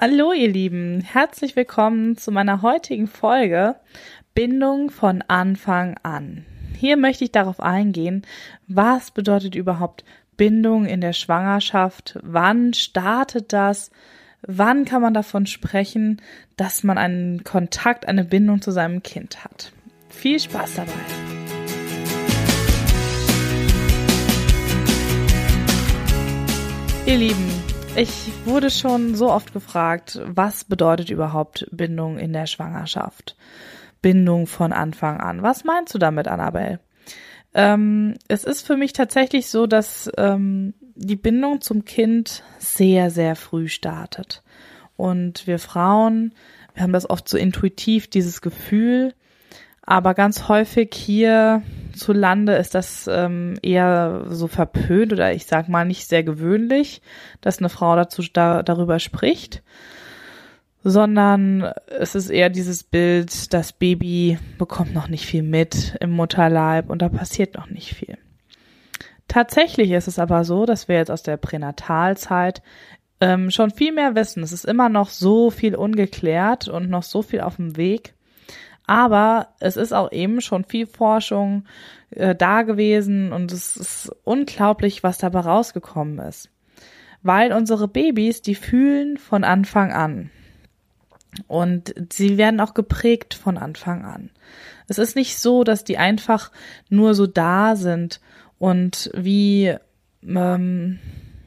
Hallo ihr Lieben, herzlich willkommen zu meiner heutigen Folge Bindung von Anfang an. Hier möchte ich darauf eingehen, was bedeutet überhaupt Bindung in der Schwangerschaft, wann startet das, wann kann man davon sprechen, dass man einen Kontakt, eine Bindung zu seinem Kind hat. Viel Spaß dabei! Ihr Lieben, ich wurde schon so oft gefragt, was bedeutet überhaupt Bindung in der Schwangerschaft? Bindung von Anfang an. Was meinst du damit, Annabelle? Ähm, es ist für mich tatsächlich so, dass ähm, die Bindung zum Kind sehr, sehr früh startet. Und wir Frauen, wir haben das oft so intuitiv, dieses Gefühl, aber ganz häufig hier zu ist das ähm, eher so verpönt oder ich sag mal nicht sehr gewöhnlich, dass eine Frau dazu da, darüber spricht, sondern es ist eher dieses Bild, das Baby bekommt noch nicht viel mit im Mutterleib und da passiert noch nicht viel. Tatsächlich ist es aber so, dass wir jetzt aus der Pränatalzeit ähm, schon viel mehr wissen. Es ist immer noch so viel ungeklärt und noch so viel auf dem Weg. Aber es ist auch eben schon viel Forschung äh, da gewesen und es ist unglaublich, was dabei rausgekommen ist. Weil unsere Babys, die fühlen von Anfang an. Und sie werden auch geprägt von Anfang an. Es ist nicht so, dass die einfach nur so da sind und wie, ähm,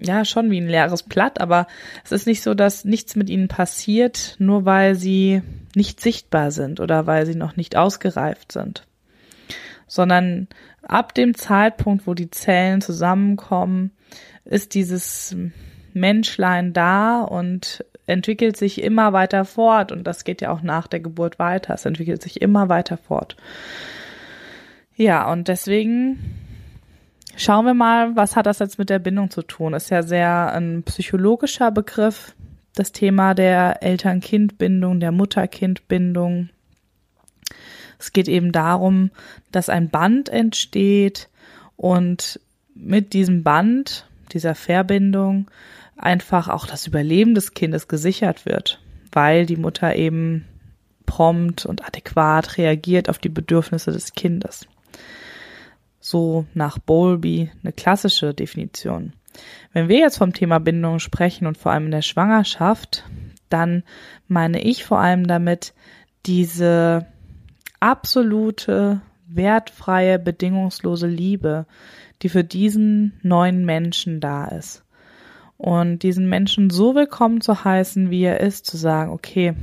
ja, schon wie ein leeres Blatt, aber es ist nicht so, dass nichts mit ihnen passiert, nur weil sie nicht sichtbar sind oder weil sie noch nicht ausgereift sind, sondern ab dem Zeitpunkt, wo die Zellen zusammenkommen, ist dieses Menschlein da und entwickelt sich immer weiter fort und das geht ja auch nach der Geburt weiter. Es entwickelt sich immer weiter fort. Ja, und deswegen schauen wir mal, was hat das jetzt mit der Bindung zu tun? Ist ja sehr ein psychologischer Begriff das Thema der Eltern-Kind-Bindung, der Mutter-Kind-Bindung. Es geht eben darum, dass ein Band entsteht und mit diesem Band, dieser Verbindung, einfach auch das Überleben des Kindes gesichert wird, weil die Mutter eben prompt und adäquat reagiert auf die Bedürfnisse des Kindes. So nach Bowlby eine klassische Definition. Wenn wir jetzt vom Thema Bindung sprechen und vor allem in der Schwangerschaft, dann meine ich vor allem damit diese absolute, wertfreie, bedingungslose Liebe, die für diesen neuen Menschen da ist. Und diesen Menschen so willkommen zu heißen, wie er ist, zu sagen, okay,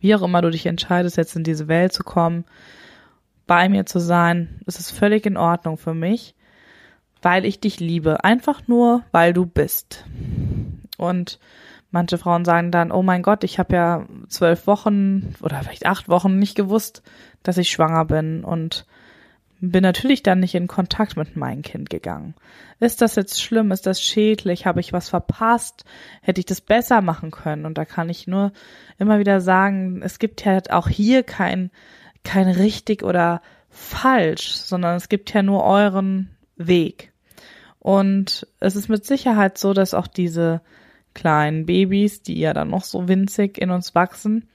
wie auch immer du dich entscheidest, jetzt in diese Welt zu kommen, bei mir zu sein, ist es völlig in Ordnung für mich weil ich dich liebe. Einfach nur, weil du bist. Und manche Frauen sagen dann, oh mein Gott, ich habe ja zwölf Wochen oder vielleicht acht Wochen nicht gewusst, dass ich schwanger bin und bin natürlich dann nicht in Kontakt mit meinem Kind gegangen. Ist das jetzt schlimm? Ist das schädlich? Habe ich was verpasst? Hätte ich das besser machen können? Und da kann ich nur immer wieder sagen, es gibt ja auch hier kein, kein richtig oder falsch, sondern es gibt ja nur euren Weg. Und es ist mit Sicherheit so, dass auch diese kleinen Babys, die ja dann noch so winzig in uns wachsen,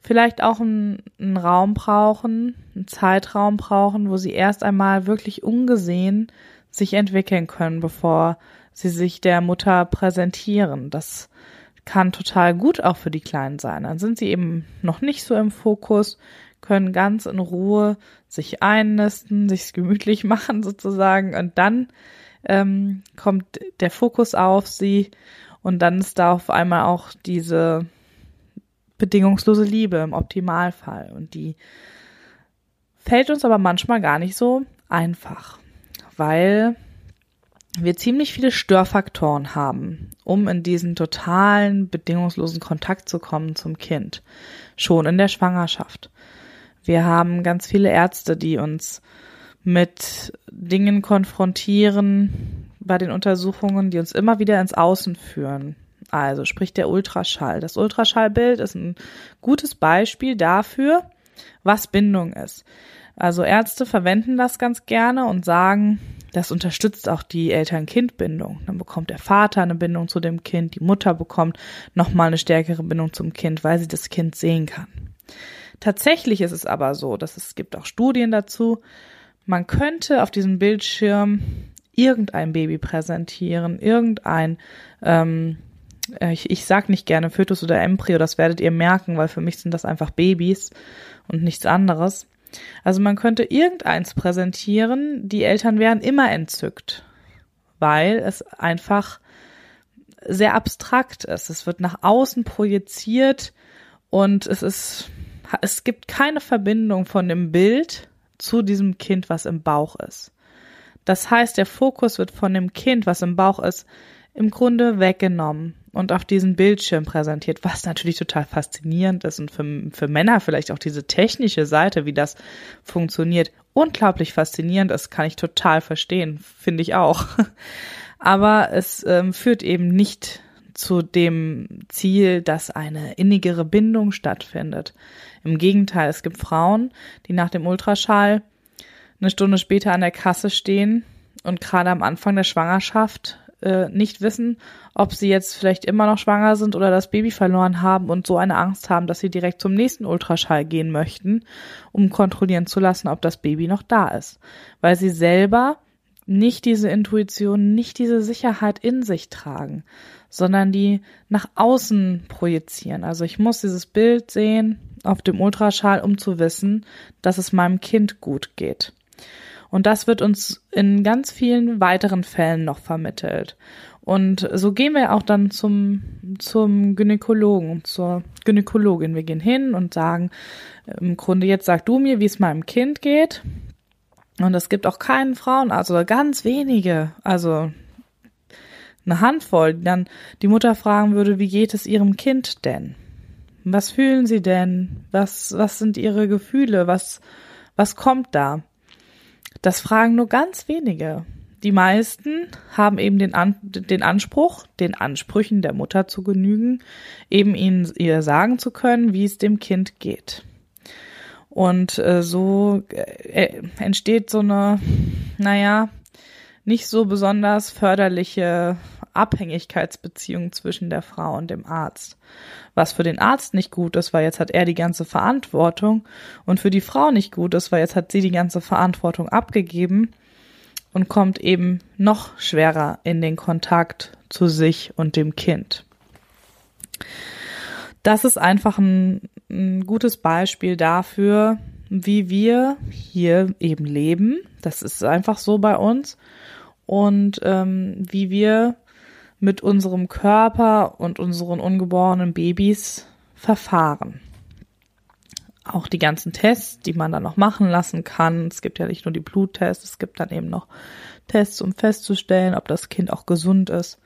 vielleicht auch einen, einen Raum brauchen, einen Zeitraum brauchen, wo sie erst einmal wirklich ungesehen sich entwickeln können, bevor sie sich der Mutter präsentieren. Das kann total gut auch für die Kleinen sein. Dann sind sie eben noch nicht so im Fokus, können ganz in Ruhe sich einnisten, sich gemütlich machen sozusagen und dann ähm, kommt der Fokus auf sie und dann ist da auf einmal auch diese bedingungslose Liebe im Optimalfall und die fällt uns aber manchmal gar nicht so einfach, weil wir ziemlich viele Störfaktoren haben, um in diesen totalen bedingungslosen Kontakt zu kommen zum Kind, schon in der Schwangerschaft. Wir haben ganz viele Ärzte, die uns mit Dingen konfrontieren bei den Untersuchungen, die uns immer wieder ins Außen führen. Also sprich der Ultraschall. Das Ultraschallbild ist ein gutes Beispiel dafür, was Bindung ist. Also Ärzte verwenden das ganz gerne und sagen, Das unterstützt auch die Eltern-Kind-Bindung. Dann bekommt der Vater eine Bindung zu dem Kind, die Mutter bekommt nochmal eine stärkere Bindung zum Kind, weil sie das Kind sehen kann. Tatsächlich ist es aber so, dass es gibt auch Studien dazu, man könnte auf diesem Bildschirm irgendein Baby präsentieren, irgendein, ähm, äh, ich, ich sag nicht gerne Fötus oder Embryo, das werdet ihr merken, weil für mich sind das einfach Babys und nichts anderes. Also man könnte irgendeins präsentieren, die Eltern wären immer entzückt, weil es einfach sehr abstrakt ist. Es wird nach außen projiziert und es ist, es gibt keine Verbindung von dem Bild zu diesem Kind, was im Bauch ist. Das heißt, der Fokus wird von dem Kind, was im Bauch ist, im Grunde weggenommen und auf diesen Bildschirm präsentiert, was natürlich total faszinierend ist und für, für Männer vielleicht auch diese technische Seite, wie das funktioniert, unglaublich faszinierend ist, kann ich total verstehen, finde ich auch. Aber es ähm, führt eben nicht zu dem Ziel, dass eine innigere Bindung stattfindet. Im Gegenteil, es gibt Frauen, die nach dem Ultraschall eine Stunde später an der Kasse stehen und gerade am Anfang der Schwangerschaft äh, nicht wissen, ob sie jetzt vielleicht immer noch schwanger sind oder das Baby verloren haben und so eine Angst haben, dass sie direkt zum nächsten Ultraschall gehen möchten, um kontrollieren zu lassen, ob das Baby noch da ist. Weil sie selber nicht diese Intuition, nicht diese Sicherheit in sich tragen, sondern die nach außen projizieren. Also ich muss dieses Bild sehen auf dem Ultraschall, um zu wissen, dass es meinem Kind gut geht. Und das wird uns in ganz vielen weiteren Fällen noch vermittelt. Und so gehen wir auch dann zum, zum Gynäkologen, zur Gynäkologin. Wir gehen hin und sagen, im Grunde jetzt sag du mir, wie es meinem Kind geht. Und es gibt auch keinen Frauenarzt oder ganz wenige, also eine Handvoll, die dann die Mutter fragen würde, wie geht es ihrem Kind denn? Was fühlen sie denn? Was, was sind ihre Gefühle? Was, was kommt da? Das fragen nur ganz wenige. Die meisten haben eben den, An den Anspruch, den Ansprüchen der Mutter zu genügen, eben ihnen ihr sagen zu können, wie es dem Kind geht. Und äh, so äh, entsteht so eine, naja, nicht so besonders förderliche Abhängigkeitsbeziehung zwischen der Frau und dem Arzt. Was für den Arzt nicht gut ist, weil jetzt hat er die ganze Verantwortung und für die Frau nicht gut ist, weil jetzt hat sie die ganze Verantwortung abgegeben und kommt eben noch schwerer in den Kontakt zu sich und dem Kind. Das ist einfach ein, ein gutes Beispiel dafür, wie wir hier eben leben. Das ist einfach so bei uns. Und ähm, wie wir mit unserem Körper und unseren ungeborenen Babys verfahren. Auch die ganzen Tests, die man dann noch machen lassen kann. Es gibt ja nicht nur die Bluttests, es gibt dann eben noch Tests, um festzustellen, ob das Kind auch gesund ist.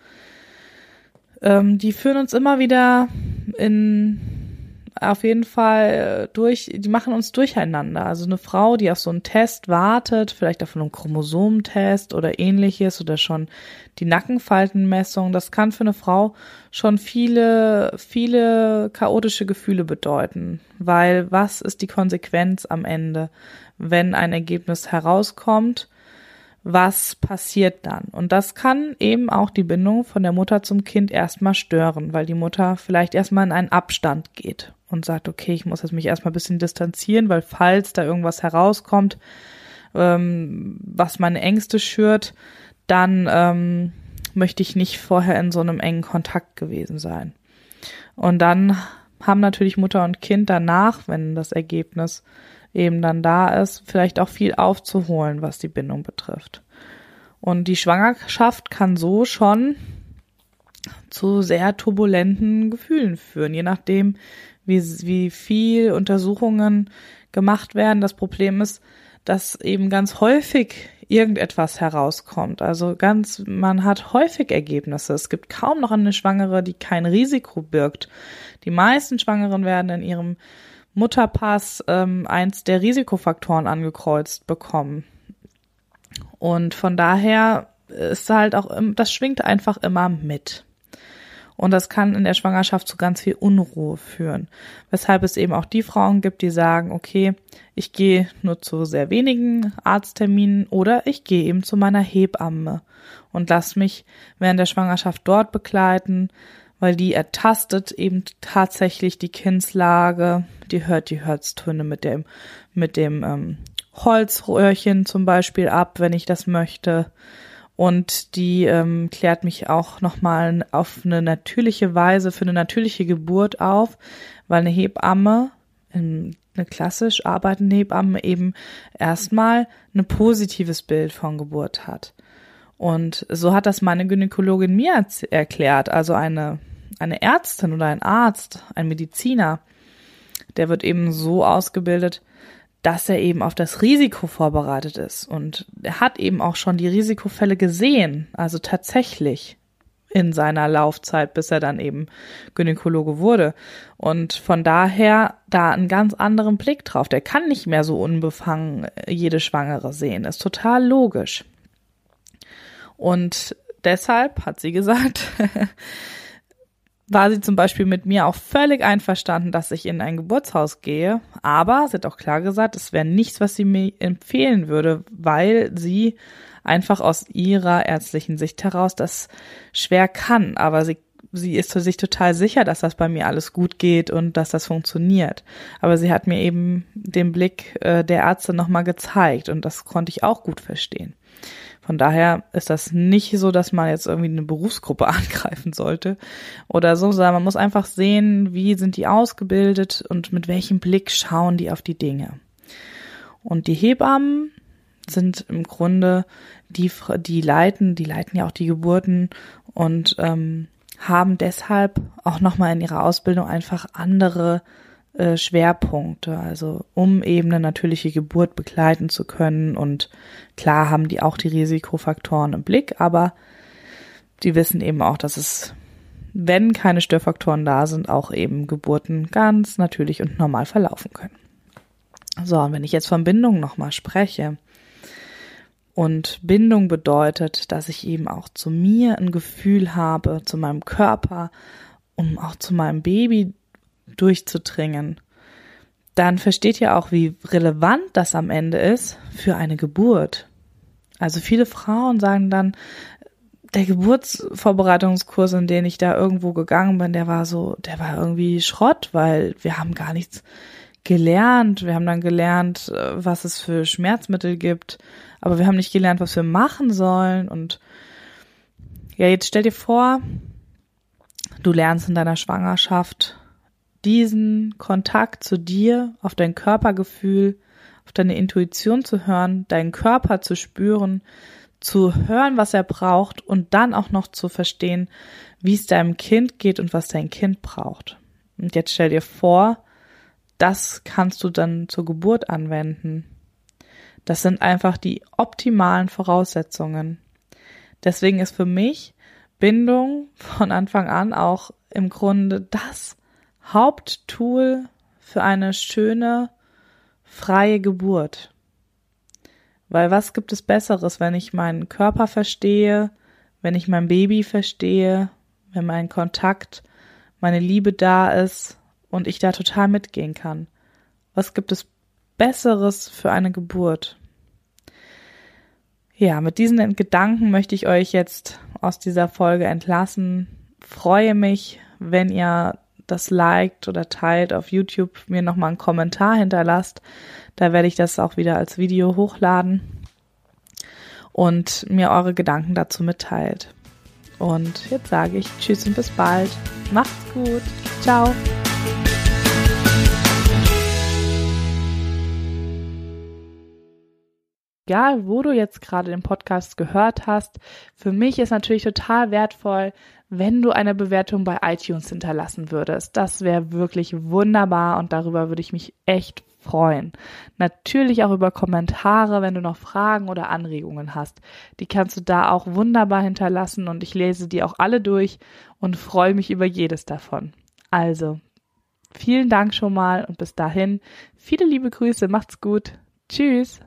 Ähm, die führen uns immer wieder in auf jeden Fall äh, durch, die machen uns durcheinander. Also eine Frau, die auf so einen Test wartet, vielleicht auf einen Chromosomentest oder ähnliches oder schon die Nackenfaltenmessung, das kann für eine Frau schon viele, viele chaotische Gefühle bedeuten. Weil was ist die Konsequenz am Ende, wenn ein Ergebnis herauskommt? Was passiert dann? Und das kann eben auch die Bindung von der Mutter zum Kind erstmal stören, weil die Mutter vielleicht erstmal in einen Abstand geht und sagt, okay, ich muss jetzt mich erstmal ein bisschen distanzieren, weil falls da irgendwas herauskommt, ähm, was meine Ängste schürt, dann ähm, möchte ich nicht vorher in so einem engen Kontakt gewesen sein. Und dann haben natürlich Mutter und Kind danach, wenn das Ergebnis eben dann da ist, vielleicht auch viel aufzuholen, was die Bindung betrifft. Und die Schwangerschaft kann so schon zu sehr turbulenten Gefühlen führen, je nachdem, wie, wie viel Untersuchungen gemacht werden. Das Problem ist, dass eben ganz häufig irgendetwas herauskommt. Also ganz, man hat häufig Ergebnisse. Es gibt kaum noch eine Schwangere, die kein Risiko birgt. Die meisten Schwangeren werden in ihrem Mutterpass ähm, eins der Risikofaktoren angekreuzt bekommen. Und von daher ist halt auch, das schwingt einfach immer mit. Und das kann in der Schwangerschaft zu ganz viel Unruhe führen. Weshalb es eben auch die Frauen gibt, die sagen, okay, ich gehe nur zu sehr wenigen Arztterminen oder ich gehe eben zu meiner Hebamme und lass mich während der Schwangerschaft dort begleiten, weil die ertastet eben tatsächlich die Kindslage, die hört die Herztöne mit dem, mit dem ähm, Holzröhrchen zum Beispiel ab, wenn ich das möchte und die ähm, klärt mich auch nochmal auf eine natürliche Weise für eine natürliche Geburt auf, weil eine Hebamme, eine klassisch arbeitende Hebamme eben erstmal ein positives Bild von Geburt hat. Und so hat das meine Gynäkologin mir erklärt, also eine, eine Ärztin oder ein Arzt, ein Mediziner, der wird eben so ausgebildet, dass er eben auf das Risiko vorbereitet ist. Und er hat eben auch schon die Risikofälle gesehen, also tatsächlich in seiner Laufzeit, bis er dann eben Gynäkologe wurde. Und von daher da einen ganz anderen Blick drauf. Der kann nicht mehr so unbefangen jede Schwangere sehen. Ist total logisch. Und deshalb hat sie gesagt, war sie zum Beispiel mit mir auch völlig einverstanden, dass ich in ein Geburtshaus gehe. Aber sie hat auch klar gesagt, es wäre nichts, was sie mir empfehlen würde, weil sie einfach aus ihrer ärztlichen Sicht heraus das schwer kann. Aber sie, sie ist sich total sicher, dass das bei mir alles gut geht und dass das funktioniert. Aber sie hat mir eben den Blick äh, der Ärzte nochmal gezeigt und das konnte ich auch gut verstehen. Von daher ist das nicht so, dass man jetzt irgendwie eine Berufsgruppe angreifen sollte oder so, sondern man muss einfach sehen, wie sind die ausgebildet und mit welchem Blick schauen die auf die Dinge. Und die Hebammen sind im Grunde die, die leiten, die leiten ja auch die Geburten und ähm, haben deshalb auch nochmal in ihrer Ausbildung einfach andere äh, Schwerpunkte, also um eben eine natürliche Geburt begleiten zu können. Und klar haben die auch die Risikofaktoren im Blick, aber die wissen eben auch, dass es, wenn keine Störfaktoren da sind, auch eben Geburten ganz natürlich und normal verlaufen können. So, und wenn ich jetzt von Bindung nochmal spreche, und Bindung bedeutet, dass ich eben auch zu mir ein Gefühl habe, zu meinem Körper, um auch zu meinem Baby durchzudringen, dann versteht ihr auch, wie relevant das am Ende ist für eine Geburt. Also viele Frauen sagen dann, der Geburtsvorbereitungskurs, in den ich da irgendwo gegangen bin, der war so, der war irgendwie Schrott, weil wir haben gar nichts gelernt. Wir haben dann gelernt, äh, was es für Schmerzmittel gibt, aber wir haben nicht gelernt, was wir machen sollen. Und ja, jetzt stell dir vor, du lernst in deiner Schwangerschaft diesen Kontakt zu dir, auf dein Körpergefühl, auf deine Intuition zu hören, deinen Körper zu spüren, zu hören, was er braucht und dann auch noch zu verstehen, wie es deinem Kind geht und was dein Kind braucht. Und jetzt stell dir vor, das kannst du dann zur Geburt anwenden. Das sind einfach die optimalen Voraussetzungen. Deswegen ist für mich Bindung von Anfang an auch im Grunde das, Haupttool für eine schöne, freie Geburt. Weil was gibt es Besseres, wenn ich meinen Körper verstehe, wenn ich mein Baby verstehe, wenn mein Kontakt, meine Liebe da ist und ich da total mitgehen kann? Was gibt es Besseres für eine Geburt? Ja, mit diesen Gedanken möchte ich euch jetzt aus dieser Folge entlassen. Freue mich, wenn ihr das liked oder teilt auf YouTube, mir nochmal einen Kommentar hinterlasst. Da werde ich das auch wieder als Video hochladen und mir eure Gedanken dazu mitteilt. Und jetzt sage ich Tschüss und bis bald. Macht's gut. Ciao. Egal wo du jetzt gerade den Podcast gehört hast, für mich ist natürlich total wertvoll, wenn du eine Bewertung bei iTunes hinterlassen würdest. Das wäre wirklich wunderbar und darüber würde ich mich echt freuen. Natürlich auch über Kommentare, wenn du noch Fragen oder Anregungen hast. Die kannst du da auch wunderbar hinterlassen und ich lese die auch alle durch und freue mich über jedes davon. Also, vielen Dank schon mal und bis dahin viele liebe Grüße, macht's gut. Tschüss.